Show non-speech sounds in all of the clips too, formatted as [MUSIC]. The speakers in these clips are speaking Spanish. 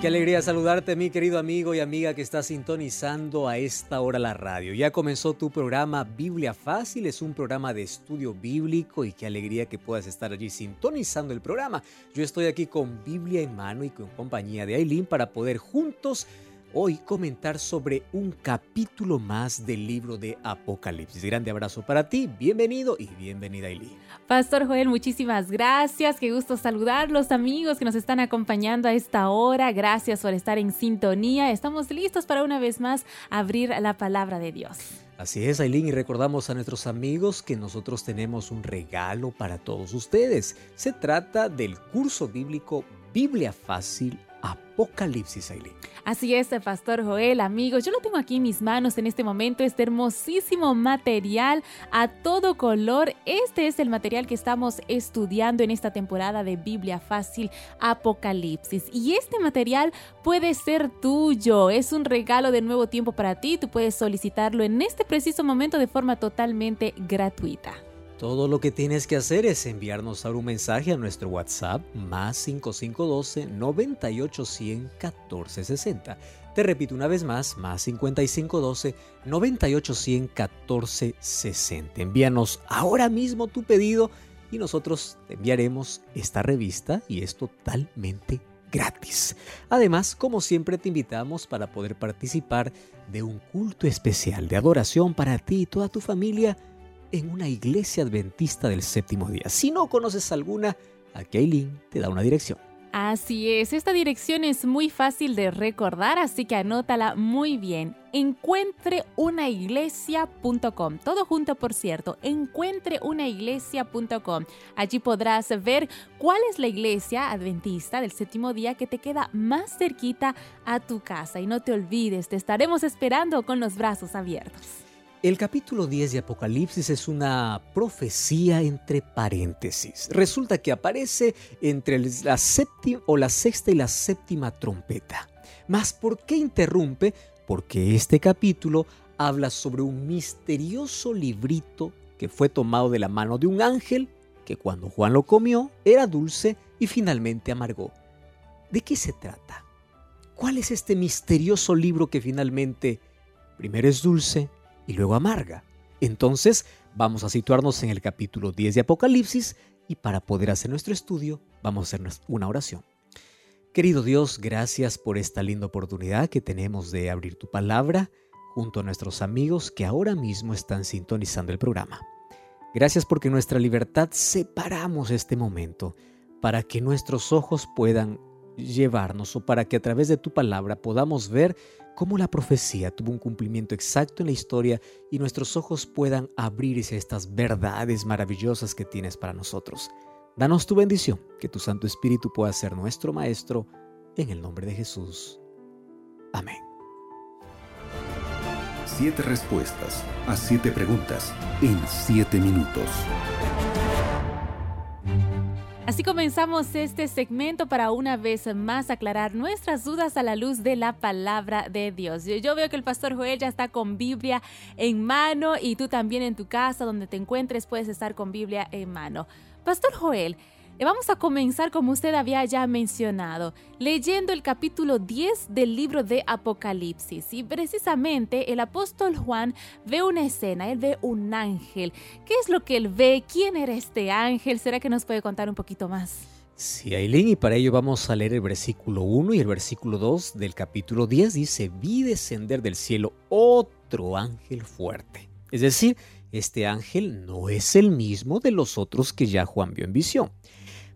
Qué alegría saludarte, mi querido amigo y amiga que está sintonizando a esta hora la radio. Ya comenzó tu programa Biblia Fácil, es un programa de estudio bíblico y qué alegría que puedas estar allí sintonizando el programa. Yo estoy aquí con Biblia en mano y con compañía de Aileen para poder juntos hoy comentar sobre un capítulo más del libro de Apocalipsis. Grande abrazo para ti, bienvenido y bienvenida Eli. Pastor Joel, muchísimas gracias, qué gusto saludar los amigos que nos están acompañando a esta hora, gracias por estar en sintonía, estamos listos para una vez más abrir la palabra de Dios. Así es, Aileen, y recordamos a nuestros amigos que nosotros tenemos un regalo para todos ustedes. Se trata del curso bíblico Biblia Fácil Apocalipsis, Aileen. Así es, Pastor Joel, amigos, yo lo tengo aquí en mis manos en este momento, este hermosísimo material a todo color. Este es el material que estamos estudiando en esta temporada de Biblia Fácil Apocalipsis. Y este material puede ser tuyo, es un regalo de nuevo tiempo para ti, tú puedes solicitarlo en este preciso momento de forma totalmente gratuita. Todo lo que tienes que hacer es enviarnos ahora un mensaje a nuestro WhatsApp más 5512 9810 1460. Te repito una vez más, más 5512 9810 1460. Envíanos ahora mismo tu pedido y nosotros te enviaremos esta revista y es totalmente gratis. Además, como siempre te invitamos para poder participar de un culto especial de adoración para ti y toda tu familia en una iglesia adventista del séptimo día. Si no conoces alguna, aquí Aileen te da una dirección. Así es, esta dirección es muy fácil de recordar, así que anótala muy bien. Encuentreunaiglesia.com, todo junto por cierto, encuentreunaiglesia.com. Allí podrás ver cuál es la iglesia adventista del séptimo día que te queda más cerquita a tu casa. Y no te olvides, te estaremos esperando con los brazos abiertos. El capítulo 10 de Apocalipsis es una profecía entre paréntesis. Resulta que aparece entre la séptima o la sexta y la séptima trompeta. Mas ¿por qué interrumpe? Porque este capítulo habla sobre un misterioso librito que fue tomado de la mano de un ángel que cuando Juan lo comió era dulce y finalmente amargó. ¿De qué se trata? ¿Cuál es este misterioso libro que finalmente primero es dulce y luego amarga. Entonces vamos a situarnos en el capítulo 10 de Apocalipsis y para poder hacer nuestro estudio vamos a hacer una oración. Querido Dios, gracias por esta linda oportunidad que tenemos de abrir tu palabra junto a nuestros amigos que ahora mismo están sintonizando el programa. Gracias porque nuestra libertad separamos este momento para que nuestros ojos puedan llevarnos o para que a través de tu palabra podamos ver cómo la profecía tuvo un cumplimiento exacto en la historia y nuestros ojos puedan abrirse a estas verdades maravillosas que tienes para nosotros. Danos tu bendición, que tu Santo Espíritu pueda ser nuestro Maestro, en el nombre de Jesús. Amén. Siete respuestas a siete preguntas en siete minutos. Así comenzamos este segmento para una vez más aclarar nuestras dudas a la luz de la palabra de Dios. Yo veo que el pastor Joel ya está con Biblia en mano y tú también en tu casa donde te encuentres puedes estar con Biblia en mano. Pastor Joel, Vamos a comenzar como usted había ya mencionado, leyendo el capítulo 10 del libro de Apocalipsis. Y precisamente el apóstol Juan ve una escena, él ve un ángel. ¿Qué es lo que él ve? ¿Quién era este ángel? ¿Será que nos puede contar un poquito más? Sí, Aileen, y para ello vamos a leer el versículo 1 y el versículo 2 del capítulo 10. Dice, vi descender del cielo otro ángel fuerte. Es decir, este ángel no es el mismo de los otros que ya Juan vio en visión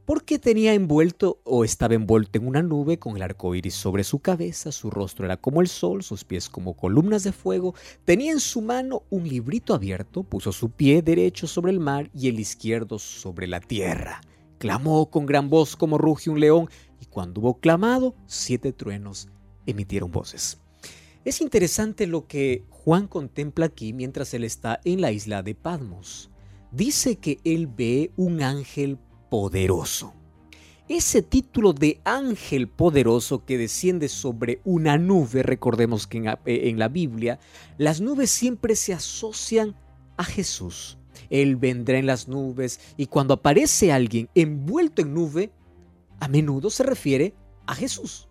porque tenía envuelto o estaba envuelto en una nube con el arco iris sobre su cabeza, su rostro era como el sol, sus pies como columnas de fuego, tenía en su mano un librito abierto, puso su pie derecho sobre el mar y el izquierdo sobre la tierra. Clamó con gran voz como ruge un león, y cuando hubo clamado, siete truenos emitieron voces. Es interesante lo que Juan contempla aquí mientras él está en la isla de Padmos. Dice que él ve un ángel poderoso. ese título de ángel poderoso que desciende sobre una nube, recordemos que en, en la Biblia, las nubes siempre se asocian a Jesús. Él vendrá en las nubes y cuando aparece alguien envuelto en nube, a menudo se refiere a Jesús.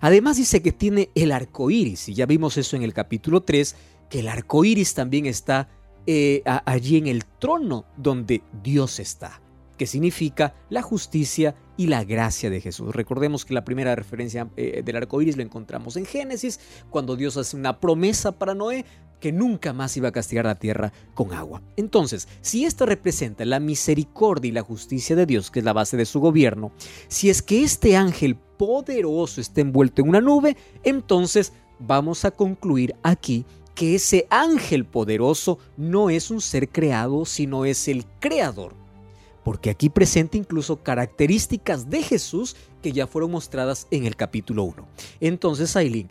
Además dice que tiene el arco iris, y ya vimos eso en el capítulo 3, que el arco iris también está eh, allí en el trono donde Dios está, que significa la justicia y la gracia de Jesús. Recordemos que la primera referencia eh, del arco iris lo encontramos en Génesis, cuando Dios hace una promesa para Noé que nunca más iba a castigar la tierra con agua. Entonces, si esto representa la misericordia y la justicia de Dios, que es la base de su gobierno, si es que este ángel poderoso está envuelto en una nube, entonces vamos a concluir aquí que ese ángel poderoso no es un ser creado, sino es el creador. Porque aquí presenta incluso características de Jesús que ya fueron mostradas en el capítulo 1. Entonces, Aileen,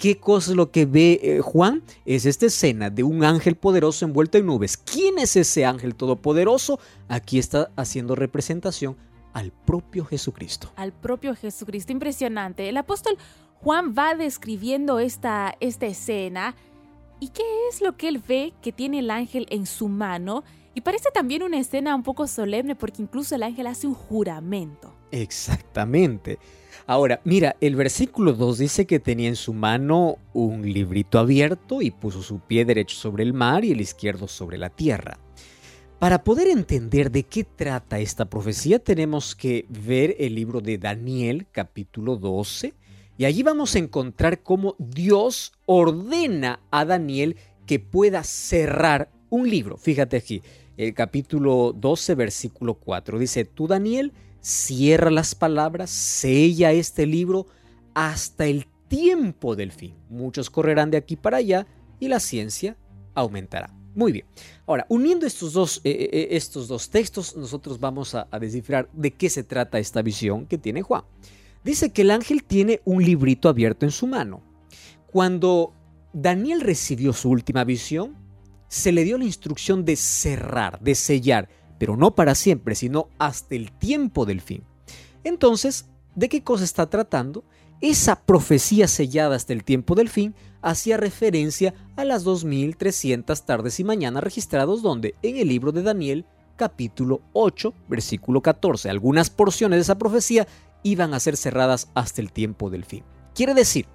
¿Qué cosa es lo que ve eh, Juan? Es esta escena de un ángel poderoso envuelto en nubes. ¿Quién es ese ángel todopoderoso? Aquí está haciendo representación al propio Jesucristo. Al propio Jesucristo, impresionante. El apóstol Juan va describiendo esta, esta escena. ¿Y qué es lo que él ve que tiene el ángel en su mano? Y parece también una escena un poco solemne porque incluso el ángel hace un juramento. Exactamente. Ahora, mira, el versículo 2 dice que tenía en su mano un librito abierto y puso su pie derecho sobre el mar y el izquierdo sobre la tierra. Para poder entender de qué trata esta profecía tenemos que ver el libro de Daniel capítulo 12 y allí vamos a encontrar cómo Dios ordena a Daniel que pueda cerrar un libro. Fíjate aquí, el capítulo 12 versículo 4 dice, tú Daniel, cierra las palabras, sella este libro hasta el tiempo del fin. Muchos correrán de aquí para allá y la ciencia aumentará. Muy bien. Ahora, uniendo estos dos, eh, eh, eh, estos dos textos, nosotros vamos a, a descifrar de qué se trata esta visión que tiene Juan. Dice que el ángel tiene un librito abierto en su mano. Cuando Daniel recibió su última visión, se le dio la instrucción de cerrar, de sellar pero no para siempre, sino hasta el tiempo del fin. Entonces, ¿de qué cosa está tratando? Esa profecía sellada hasta el tiempo del fin hacía referencia a las 2300 tardes y mañanas registrados donde en el libro de Daniel capítulo 8 versículo 14 algunas porciones de esa profecía iban a ser cerradas hasta el tiempo del fin. Quiere decir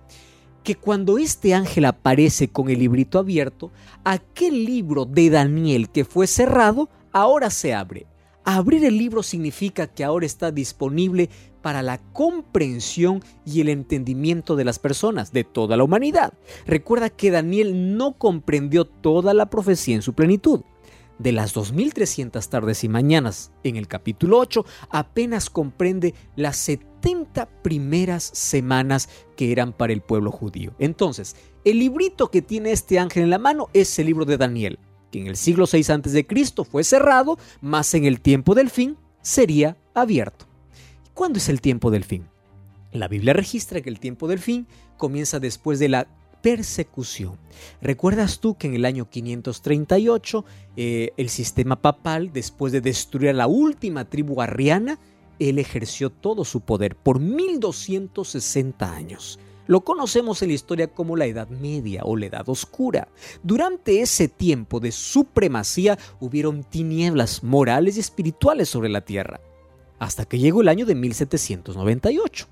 que cuando este ángel aparece con el librito abierto, aquel libro de Daniel que fue cerrado ahora se abre. Abrir el libro significa que ahora está disponible para la comprensión y el entendimiento de las personas, de toda la humanidad. Recuerda que Daniel no comprendió toda la profecía en su plenitud. De las 2300 tardes y mañanas en el capítulo 8, apenas comprende las 70 primeras semanas que eran para el pueblo judío. Entonces, el librito que tiene este ángel en la mano es el libro de Daniel que en el siglo VI a.C. fue cerrado, más en el tiempo del fin sería abierto. ¿Cuándo es el tiempo del fin? La Biblia registra que el tiempo del fin comienza después de la persecución. ¿Recuerdas tú que en el año 538 eh, el sistema papal, después de destruir a la última tribu arriana, él ejerció todo su poder por 1260 años? Lo conocemos en la historia como la Edad Media o la Edad Oscura. Durante ese tiempo de supremacía hubieron tinieblas morales y espirituales sobre la tierra, hasta que llegó el año de 1798.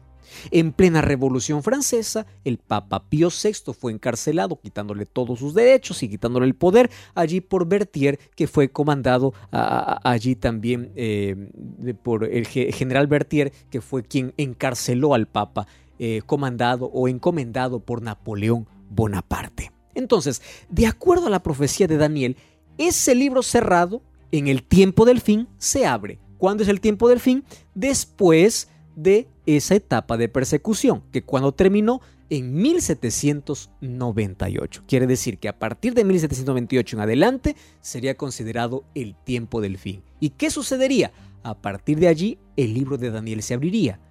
En plena Revolución Francesa, el Papa Pío VI fue encarcelado, quitándole todos sus derechos y quitándole el poder allí por Berthier, que fue comandado allí también eh, por el general Berthier, que fue quien encarceló al Papa eh, comandado o encomendado por Napoleón Bonaparte. Entonces, de acuerdo a la profecía de Daniel, ese libro cerrado en el tiempo del fin se abre. ¿Cuándo es el tiempo del fin? Después de esa etapa de persecución, que cuando terminó en 1798. Quiere decir que a partir de 1798 en adelante sería considerado el tiempo del fin. ¿Y qué sucedería? A partir de allí el libro de Daniel se abriría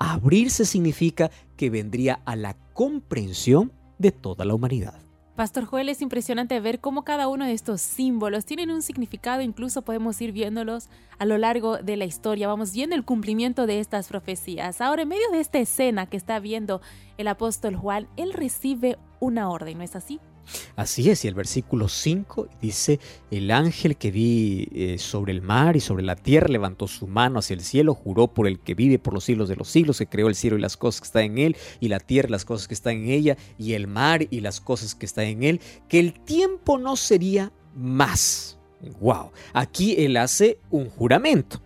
Abrirse significa que vendría a la comprensión de toda la humanidad. Pastor Joel, es impresionante ver cómo cada uno de estos símbolos tienen un significado, incluso podemos ir viéndolos a lo largo de la historia, vamos viendo el cumplimiento de estas profecías. Ahora, en medio de esta escena que está viendo el apóstol Juan, él recibe una orden, ¿no es así? Así es, y el versículo 5 dice, el ángel que vi eh, sobre el mar y sobre la tierra levantó su mano hacia el cielo, juró por el que vive por los siglos de los siglos, que creó el cielo y las cosas que están en él, y la tierra y las cosas que están en ella, y el mar y las cosas que están en él, que el tiempo no sería más. Wow, aquí él hace un juramento.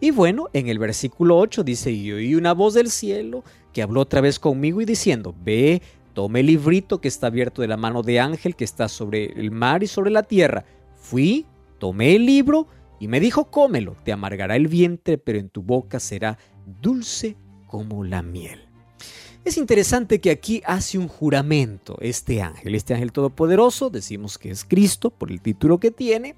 Y bueno, en el versículo 8 dice, y oí una voz del cielo que habló otra vez conmigo y diciendo, ve, Tomé el librito que está abierto de la mano de ángel que está sobre el mar y sobre la tierra. Fui, tomé el libro y me dijo, cómelo, te amargará el vientre, pero en tu boca será dulce como la miel. Es interesante que aquí hace un juramento este ángel, este ángel todopoderoso, decimos que es Cristo por el título que tiene.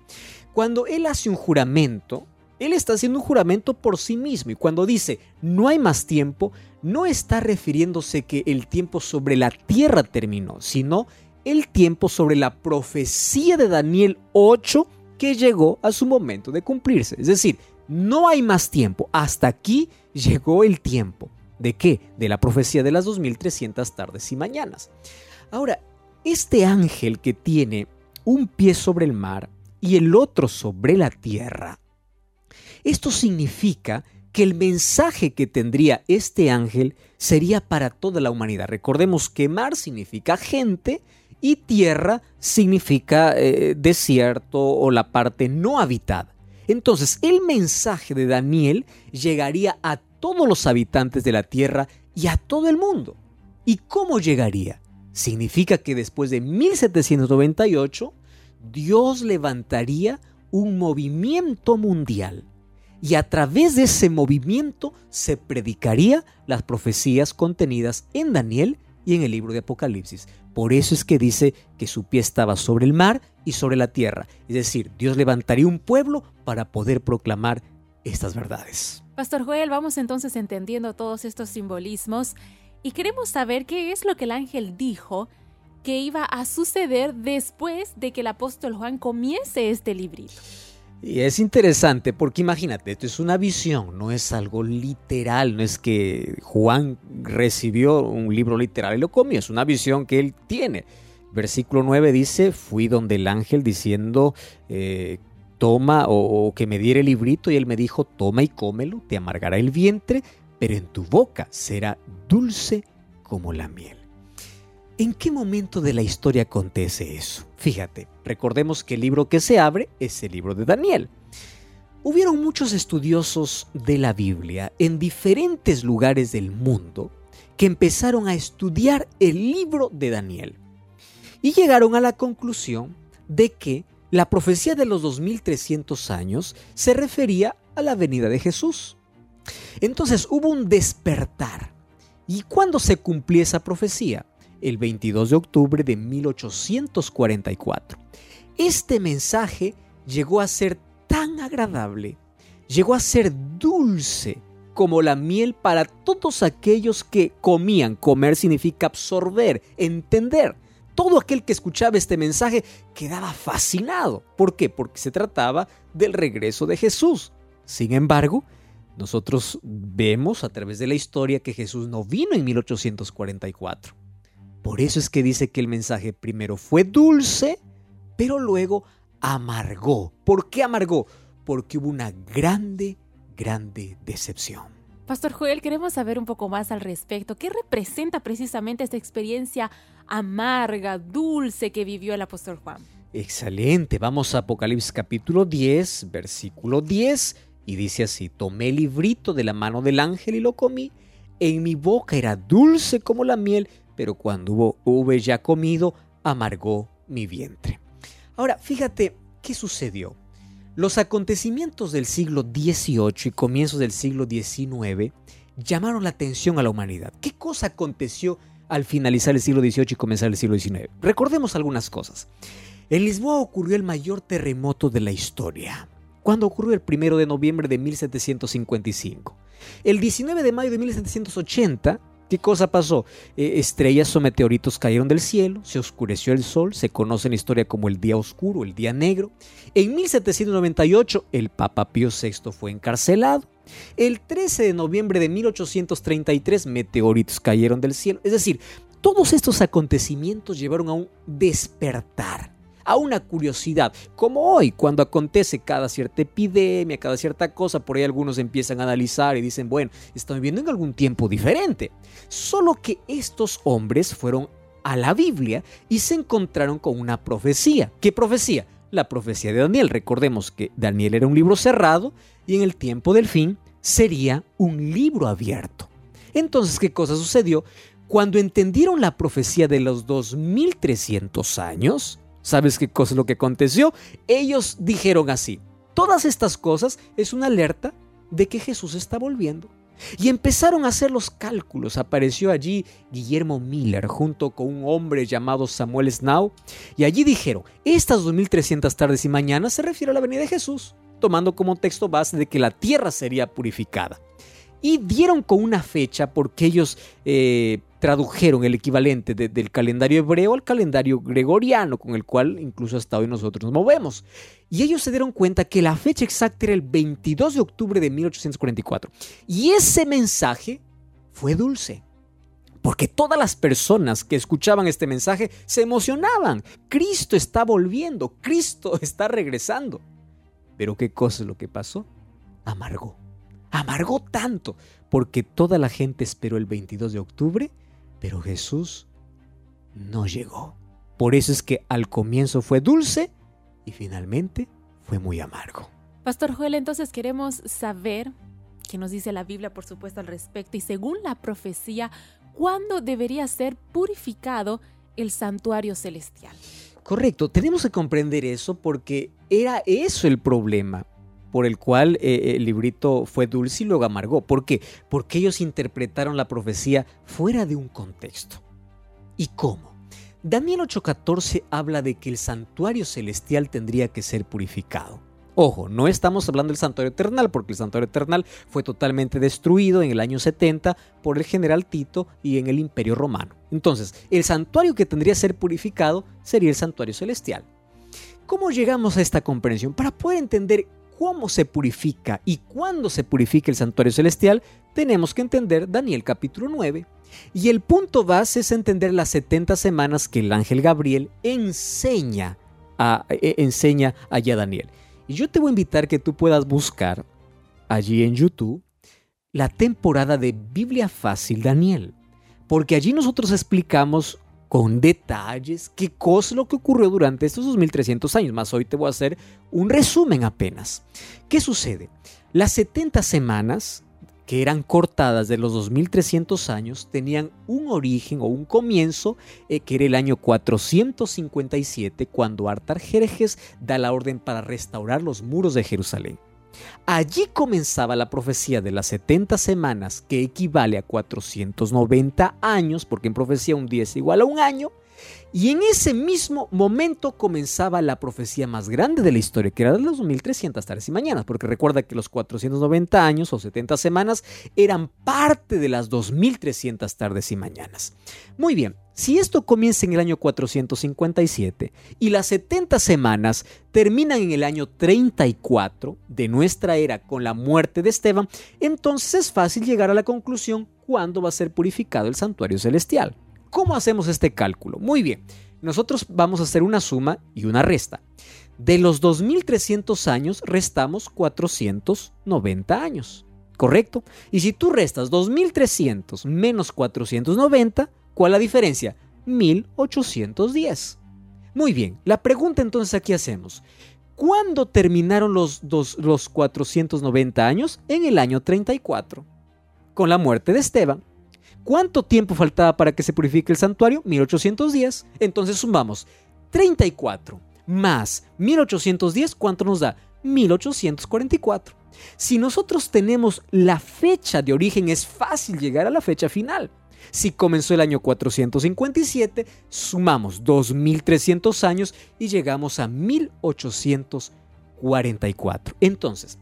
Cuando él hace un juramento, él está haciendo un juramento por sí mismo y cuando dice no hay más tiempo, no está refiriéndose que el tiempo sobre la tierra terminó, sino el tiempo sobre la profecía de Daniel 8 que llegó a su momento de cumplirse. Es decir, no hay más tiempo. Hasta aquí llegó el tiempo. ¿De qué? De la profecía de las 2300 tardes y mañanas. Ahora, este ángel que tiene un pie sobre el mar y el otro sobre la tierra, esto significa que el mensaje que tendría este ángel sería para toda la humanidad. Recordemos que mar significa gente y tierra significa eh, desierto o la parte no habitada. Entonces, el mensaje de Daniel llegaría a todos los habitantes de la tierra y a todo el mundo. ¿Y cómo llegaría? Significa que después de 1798, Dios levantaría un movimiento mundial y a través de ese movimiento se predicaría las profecías contenidas en Daniel y en el libro de Apocalipsis. Por eso es que dice que su pie estaba sobre el mar y sobre la tierra. Es decir, Dios levantaría un pueblo para poder proclamar estas verdades. Pastor Joel, vamos entonces entendiendo todos estos simbolismos y queremos saber qué es lo que el ángel dijo que iba a suceder después de que el apóstol Juan comience este librito. Y es interesante porque imagínate, esto es una visión, no es algo literal, no es que Juan recibió un libro literal y lo comió, es una visión que él tiene. Versículo 9 dice, fui donde el ángel diciendo, eh, toma o, o que me diera el librito y él me dijo, toma y cómelo, te amargará el vientre, pero en tu boca será dulce como la miel. ¿En qué momento de la historia acontece eso? Fíjate, recordemos que el libro que se abre es el libro de Daniel. Hubieron muchos estudiosos de la Biblia en diferentes lugares del mundo que empezaron a estudiar el libro de Daniel y llegaron a la conclusión de que la profecía de los 2300 años se refería a la venida de Jesús. Entonces hubo un despertar. ¿Y cuándo se cumplió esa profecía? El 22 de octubre de 1844. Este mensaje llegó a ser tan agradable, llegó a ser dulce como la miel para todos aquellos que comían. Comer significa absorber, entender. Todo aquel que escuchaba este mensaje quedaba fascinado. ¿Por qué? Porque se trataba del regreso de Jesús. Sin embargo, nosotros vemos a través de la historia que Jesús no vino en 1844. Por eso es que dice que el mensaje primero fue dulce, pero luego amargó. ¿Por qué amargó? Porque hubo una grande, grande decepción. Pastor Joel, queremos saber un poco más al respecto. ¿Qué representa precisamente esta experiencia amarga, dulce que vivió el apóstol Juan? Excelente. Vamos a Apocalipsis capítulo 10, versículo 10, y dice así, tomé el librito de la mano del ángel y lo comí. En mi boca era dulce como la miel, pero cuando hube ya comido, amargó mi vientre. Ahora, fíjate qué sucedió. Los acontecimientos del siglo XVIII y comienzos del siglo XIX llamaron la atención a la humanidad. ¿Qué cosa aconteció al finalizar el siglo XVIII y comenzar el siglo XIX? Recordemos algunas cosas. En Lisboa ocurrió el mayor terremoto de la historia, cuando ocurrió el 1 de noviembre de 1755. El 19 de mayo de 1780 ¿Qué cosa pasó? Eh, estrellas o meteoritos cayeron del cielo, se oscureció el sol, se conoce en la historia como el día oscuro, el día negro. En 1798 el Papa Pío VI fue encarcelado. El 13 de noviembre de 1833 meteoritos cayeron del cielo. Es decir, todos estos acontecimientos llevaron a un despertar a una curiosidad, como hoy cuando acontece cada cierta epidemia, cada cierta cosa, por ahí algunos empiezan a analizar y dicen, bueno, estamos viviendo en algún tiempo diferente. Solo que estos hombres fueron a la Biblia y se encontraron con una profecía. ¿Qué profecía? La profecía de Daniel. Recordemos que Daniel era un libro cerrado y en el tiempo del fin sería un libro abierto. Entonces, ¿qué cosa sucedió? Cuando entendieron la profecía de los 2300 años, ¿Sabes qué cosa es lo que aconteció? Ellos dijeron así, todas estas cosas es una alerta de que Jesús está volviendo. Y empezaron a hacer los cálculos. Apareció allí Guillermo Miller junto con un hombre llamado Samuel Snow. Y allí dijeron, estas 2300 tardes y mañanas se refiere a la venida de Jesús, tomando como texto base de que la tierra sería purificada. Y dieron con una fecha porque ellos eh, tradujeron el equivalente del calendario hebreo al calendario gregoriano, con el cual incluso hasta hoy nosotros nos movemos. Y ellos se dieron cuenta que la fecha exacta era el 22 de octubre de 1844. Y ese mensaje fue dulce. Porque todas las personas que escuchaban este mensaje se emocionaban. Cristo está volviendo, Cristo [LAUGHS] está regresando. Pero ¿qué cosa es lo que pasó? Amargó. Amargó tanto porque toda la gente esperó el 22 de octubre pero Jesús no llegó. Por eso es que al comienzo fue dulce y finalmente fue muy amargo. Pastor Joel, entonces queremos saber qué nos dice la Biblia, por supuesto, al respecto y según la profecía, ¿cuándo debería ser purificado el santuario celestial? Correcto, tenemos que comprender eso porque era eso el problema por el cual eh, el librito fue dulce y luego amargó. ¿Por qué? Porque ellos interpretaron la profecía fuera de un contexto. ¿Y cómo? Daniel 8:14 habla de que el santuario celestial tendría que ser purificado. Ojo, no estamos hablando del santuario eternal, porque el santuario eternal fue totalmente destruido en el año 70 por el general Tito y en el imperio romano. Entonces, el santuario que tendría que ser purificado sería el santuario celestial. ¿Cómo llegamos a esta comprensión? Para poder entender cómo se purifica y cuándo se purifica el santuario celestial, tenemos que entender Daniel capítulo 9. Y el punto base es entender las 70 semanas que el ángel Gabriel enseña a, e, enseña allá a Daniel. Y yo te voy a invitar que tú puedas buscar allí en YouTube la temporada de Biblia Fácil Daniel. Porque allí nosotros explicamos con detalles qué cosa lo que ocurrió durante estos 2300 años. Más hoy te voy a hacer un resumen apenas. ¿Qué sucede? Las 70 semanas que eran cortadas de los 2300 años tenían un origen o un comienzo eh, que era el año 457 cuando Artajerjes da la orden para restaurar los muros de Jerusalén. Allí comenzaba la profecía de las 70 semanas, que equivale a 490 años, porque en profecía un día es igual a un año, y en ese mismo momento comenzaba la profecía más grande de la historia, que era de los 2300 tardes y mañanas, porque recuerda que los 490 años o 70 semanas eran parte de las 2300 tardes y mañanas. Muy bien, si esto comienza en el año 457 y las 70 semanas terminan en el año 34 de nuestra era con la muerte de Esteban, entonces es fácil llegar a la conclusión cuándo va a ser purificado el santuario celestial. ¿Cómo hacemos este cálculo? Muy bien, nosotros vamos a hacer una suma y una resta. De los 2300 años restamos 490 años, ¿correcto? Y si tú restas 2300 menos 490, ¿cuál es la diferencia? 1810. Muy bien, la pregunta entonces aquí hacemos. ¿Cuándo terminaron los, los 490 años? En el año 34, con la muerte de Esteban. ¿Cuánto tiempo faltaba para que se purifique el santuario? 1810. Entonces sumamos 34 más 1810, ¿cuánto nos da? 1844. Si nosotros tenemos la fecha de origen, es fácil llegar a la fecha final. Si comenzó el año 457, sumamos 2300 años y llegamos a 1844. Entonces,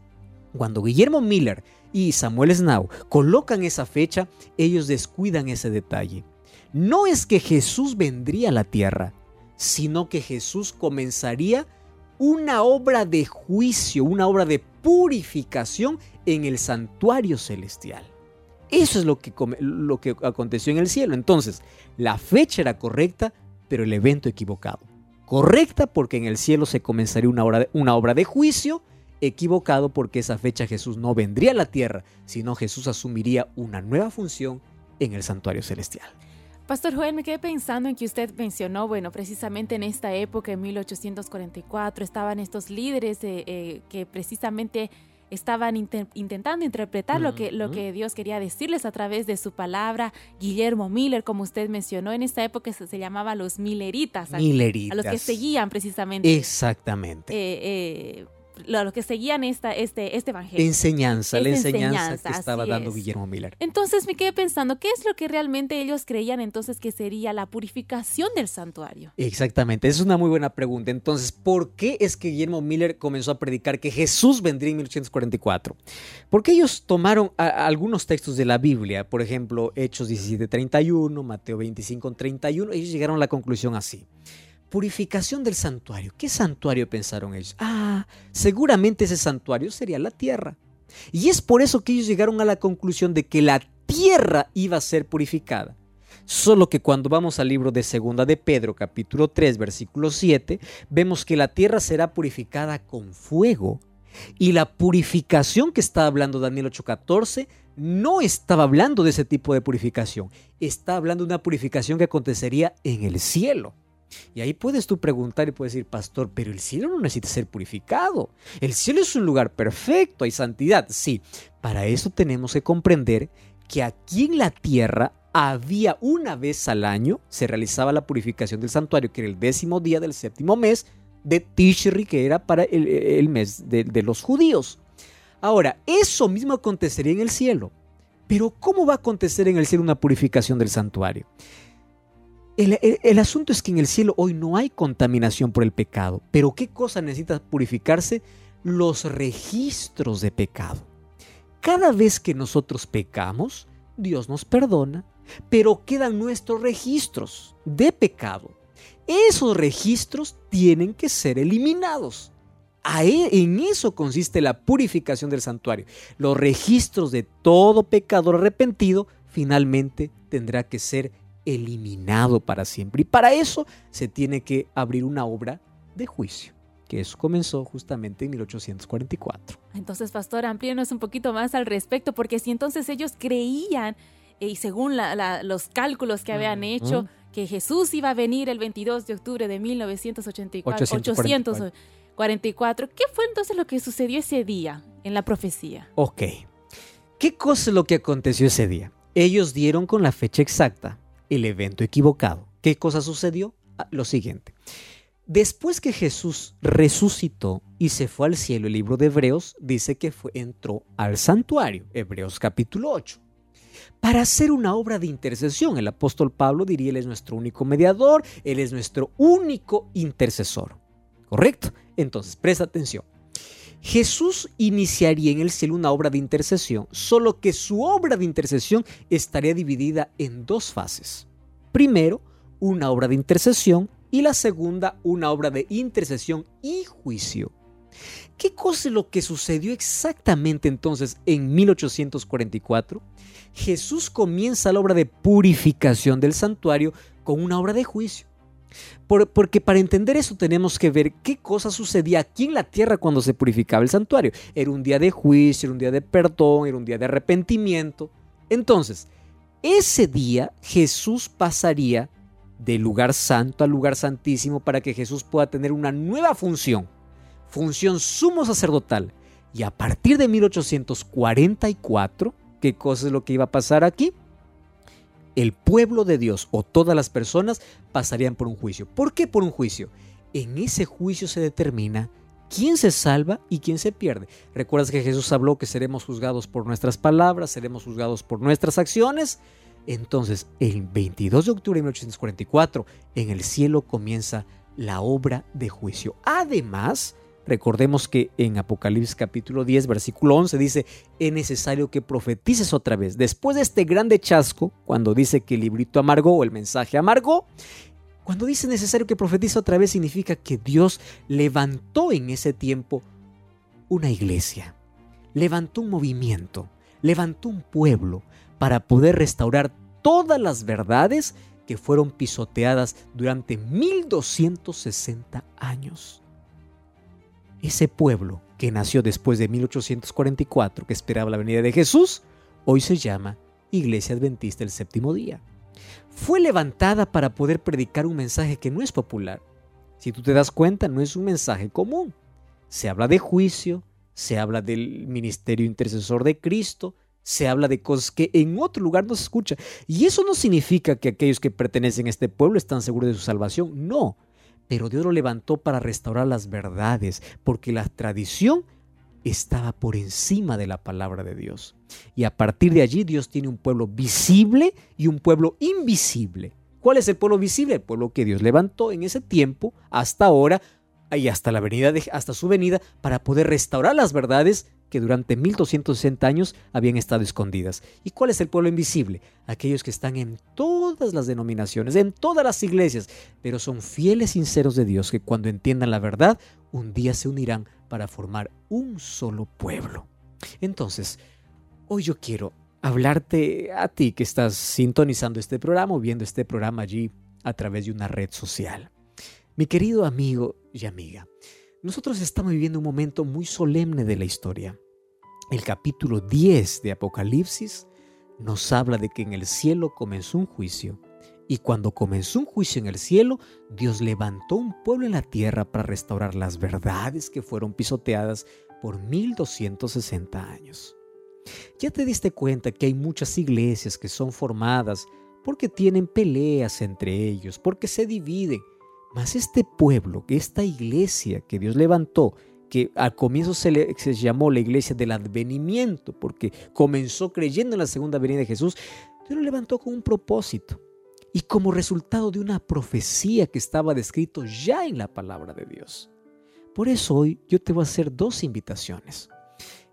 cuando Guillermo Miller y Samuel Snow colocan esa fecha, ellos descuidan ese detalle. No es que Jesús vendría a la tierra, sino que Jesús comenzaría una obra de juicio, una obra de purificación en el santuario celestial. Eso es lo que, lo que aconteció en el cielo. Entonces, la fecha era correcta, pero el evento equivocado. Correcta porque en el cielo se comenzaría una obra, una obra de juicio, equivocado porque esa fecha Jesús no vendría a la tierra, sino Jesús asumiría una nueva función en el santuario celestial. Pastor Joel, me quedé pensando en que usted mencionó, bueno, precisamente en esta época, en 1844, estaban estos líderes eh, que precisamente estaban intentando interpretar lo, que, lo que Dios quería decirles a través de su palabra. Guillermo Miller, como usted mencionó, en esta época se, llamaba los Milleritas. Milleritas. A, los que seguían precisamente. Exactamente. Eh, eh, los que seguían esta, este, este evangelio. Enseñanza, la enseñanza, que estaba dando Guillermo Miller. Entonces me quedé pensando, ¿qué es lo que realmente ellos creían entonces que sería la purificación del santuario? Exactamente, es una muy buena pregunta. Entonces, ¿por qué es que Guillermo Miller comenzó a predicar que Jesús vendría en 1844? Porque ellos tomaron algunos textos de la Biblia, por ejemplo, Hechos 17:31, Mateo 25:31, ellos llegaron a la conclusión así purificación del santuario. ¿Qué santuario pensaron ellos? Ah, seguramente ese santuario sería la tierra. Y es por eso que ellos llegaron a la conclusión de que la tierra iba a ser purificada. Solo que cuando vamos al libro de Segunda de Pedro, capítulo 3, versículo 7, vemos que la tierra será purificada con fuego. Y la purificación que está hablando Daniel 8:14 no estaba hablando de ese tipo de purificación, está hablando de una purificación que acontecería en el cielo. Y ahí puedes tú preguntar y puedes decir, pastor, pero el cielo no necesita ser purificado. El cielo es un lugar perfecto, hay santidad. Sí, para eso tenemos que comprender que aquí en la tierra había una vez al año, se realizaba la purificación del santuario, que era el décimo día del séptimo mes de Tishri, que era para el, mes de, de los judíos. Ahora, eso mismo acontecería en el cielo. Pero ¿cómo va a acontecer en el cielo una purificación del santuario? El, asunto es que en el cielo hoy no hay contaminación por el pecado, pero ¿qué cosa necesita purificarse? Los registros de pecado. Cada vez que nosotros pecamos, Dios nos perdona, pero quedan nuestros registros de pecado. Esos registros tienen que ser eliminados. E, en eso consiste la purificación del santuario. Los registros de todo pecador arrepentido finalmente tendrá que ser eliminado para siempre. Y para eso se tiene que abrir una obra de juicio, que eso comenzó justamente en 1844. Entonces, pastor, amplíenos un poquito más al respecto, porque si entonces ellos creían, eh, y según los cálculos que habían hecho, que Jesús iba a venir el 22 de octubre de 1984, 844. ¿qué fue entonces lo que sucedió ese día en la profecía? Ok. ¿Qué cosa es lo que aconteció ese día? Ellos dieron con la fecha exacta, el evento equivocado. ¿Qué cosa sucedió? Ah, lo siguiente. Después que Jesús resucitó y se fue al cielo, el libro de Hebreos dice que fue, entró al santuario, Hebreos capítulo 8, para hacer una obra de intercesión. El apóstol Pablo diría, Él es nuestro único mediador, Él es nuestro único intercesor. ¿Correcto? Entonces, presta atención. Jesús iniciaría en el cielo una obra de intercesión, solo que su obra de intercesión estaría dividida en dos fases. Primero, una obra de intercesión y la segunda, una obra de intercesión y juicio. ¿Qué cosa es lo que sucedió exactamente entonces en 1844? Jesús comienza la obra de purificación del santuario con una obra de juicio porque para entender eso tenemos que ver qué cosa sucedía aquí en la tierra cuando se purificaba el santuario. Era un día de juicio, era un día de perdón, era un día de arrepentimiento. Entonces, ese día Jesús pasaría del lugar santo al lugar santísimo para que Jesús pueda tener una nueva función, función sumo sacerdotal. Y a partir de 1844, ¿qué cosa es lo que iba a pasar aquí? El pueblo de Dios o todas las personas pasarían por un juicio. ¿Por qué por un juicio? En ese juicio se determina quién se salva y quién se pierde. ¿Recuerdas que Jesús habló que seremos juzgados por nuestras palabras, seremos juzgados por nuestras acciones? Entonces, el 22 de octubre de 1844, en el cielo comienza la obra de juicio. Además, Recordemos que en Apocalipsis capítulo 10, versículo 11 dice, es necesario que profetices otra vez. Después de este grande chasco, cuando dice que el librito amargó o el mensaje amargó, cuando dice necesario que profetice otra vez significa que Dios levantó en ese tiempo una iglesia, levantó un movimiento, levantó un pueblo para poder restaurar todas las verdades que fueron pisoteadas durante 1260 años. Ese pueblo que nació después de 1844, que esperaba la venida de Jesús, hoy se llama Iglesia Adventista del Séptimo Día. Fue levantada para poder predicar un mensaje que no es popular. Si tú te das cuenta, no es un mensaje común. Se habla de juicio, se habla del ministerio intercesor de Cristo, se habla de cosas que en otro lugar no se escucha. Y eso no significa que aquellos que pertenecen a este pueblo están seguros de su salvación, no. Pero Dios lo levantó para restaurar las verdades, porque la tradición estaba por encima de la palabra de Dios. Y a partir de allí Dios tiene un pueblo visible y un pueblo invisible. ¿Cuál es el pueblo visible? El pueblo que Dios levantó en ese tiempo hasta ahora y hasta la venida hasta su venida para poder restaurar las verdades que durante 1260 años habían estado escondidas. ¿Y cuál es el pueblo invisible? Aquellos que están en todas las denominaciones, en todas las iglesias, pero son fieles sinceros de Dios que cuando entiendan la verdad, un día se unirán para formar un solo pueblo. Entonces, hoy yo quiero hablarte a ti que estás sintonizando este programa o viendo este programa allí a través de una red social. Mi querido amigo y amiga, nosotros estamos viviendo un momento muy solemne de la historia el capítulo 10 de Apocalipsis nos habla de que en el cielo comenzó un juicio. Y cuando comenzó un juicio en el cielo, Dios levantó un pueblo en la tierra para restaurar las verdades que fueron pisoteadas por 1260 años. Ya te diste cuenta que hay muchas iglesias que son formadas porque tienen peleas entre ellos, porque se dividen. Mas este pueblo, esta iglesia que Dios levantó, que al comienzo se, le, llamó la iglesia del advenimiento, porque comenzó creyendo en la segunda venida de Jesús, Dios lo levantó con un propósito y como resultado de una profecía que estaba descrito ya en la palabra de Dios. Por eso hoy yo te voy a hacer dos invitaciones.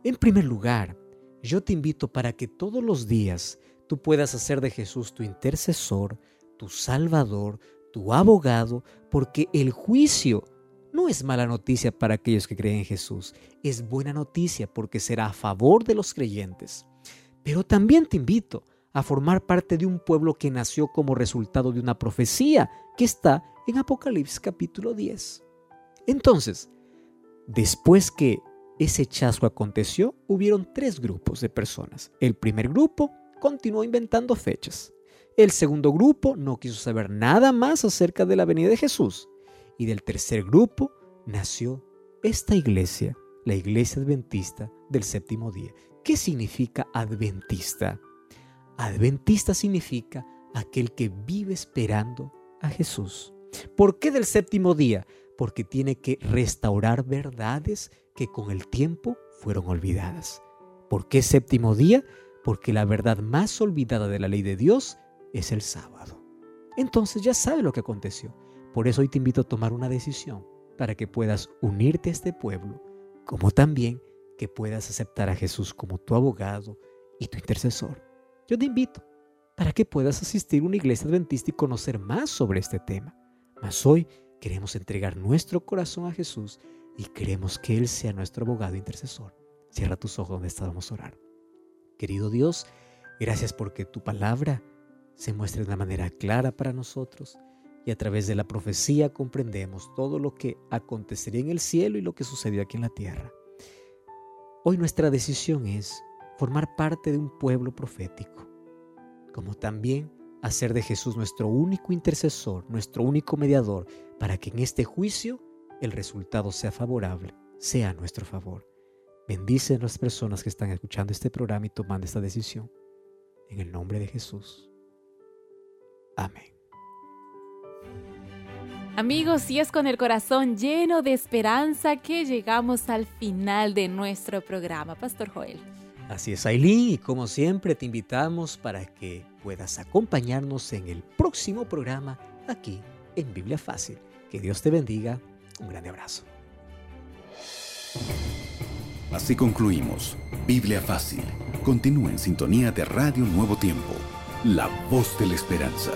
En primer lugar, yo te invito para que todos los días tú puedas hacer de Jesús tu intercesor, tu salvador, tu abogado, porque el juicio no es mala noticia para aquellos que creen en Jesús, es buena noticia porque será a favor de los creyentes. Pero también te invito a formar parte de un pueblo que nació como resultado de una profecía que está en Apocalipsis capítulo 10. Entonces, después que ese chasco aconteció, hubieron tres grupos de personas. El primer grupo continuó inventando fechas. El segundo grupo no quiso saber nada más acerca de la venida de Jesús y del tercer grupo nació esta iglesia, la iglesia adventista del séptimo día. ¿Qué significa adventista? Adventista significa aquel que vive esperando a Jesús. ¿Por qué del séptimo día? Porque tiene que restaurar verdades que con el tiempo fueron olvidadas. ¿Por qué séptimo día? Porque la verdad más olvidada de la ley de Dios es el sábado. Entonces ya sabe lo que aconteció. Por eso hoy te invito a tomar una decisión para que puedas unirte a este pueblo, como también que puedas aceptar a Jesús como tu abogado y tu intercesor. Yo te invito para que puedas asistir a una iglesia adventista y conocer más sobre este tema. Mas hoy queremos entregar nuestro corazón a Jesús y queremos que Él sea nuestro abogado e intercesor. Cierra tus ojos donde estábamos a orar. Querido Dios, gracias porque tu palabra se muestra de una manera clara para nosotros y a través de la profecía comprendemos todo lo que acontecería en el cielo y lo que sucedió aquí en la tierra. Hoy nuestra decisión es formar parte de un pueblo profético, como también hacer de Jesús nuestro único intercesor, nuestro único mediador, para que en este juicio el resultado sea favorable, sea a nuestro favor. Bendice a las personas que están escuchando este programa y tomando esta decisión. En el nombre de Jesús. Amén. Amigos, y es con el corazón lleno de esperanza que llegamos al final de nuestro programa. Pastor Joel. Así es, Aileen, y como siempre te invitamos para que puedas acompañarnos en el próximo programa aquí en Biblia Fácil. Que Dios te bendiga. Un grande abrazo. Así concluimos. Biblia Fácil. Continúa en sintonía de Radio Nuevo Tiempo, la voz de la esperanza.